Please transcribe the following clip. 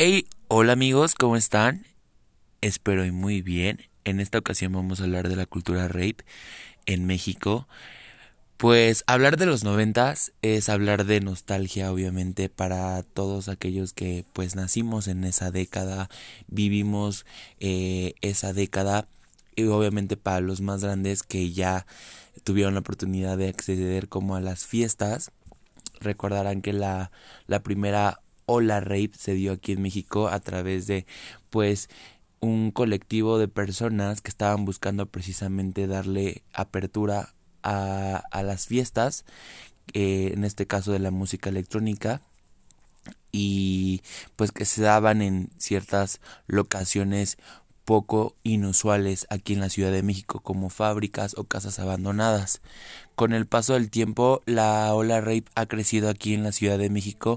Hey, hola amigos, ¿cómo están? Espero y muy bien. En esta ocasión vamos a hablar de la cultura rape en México. Pues hablar de los noventas es hablar de nostalgia, obviamente, para todos aquellos que pues nacimos en esa década, vivimos eh, esa década y obviamente para los más grandes que ya tuvieron la oportunidad de acceder como a las fiestas, recordarán que la, la primera Hola Rape se dio aquí en México a través de pues un colectivo de personas que estaban buscando precisamente darle apertura a, a las fiestas, eh, en este caso de la música electrónica, y pues que se daban en ciertas locaciones poco inusuales aquí en la Ciudad de México como fábricas o casas abandonadas. Con el paso del tiempo la ola rape ha crecido aquí en la Ciudad de México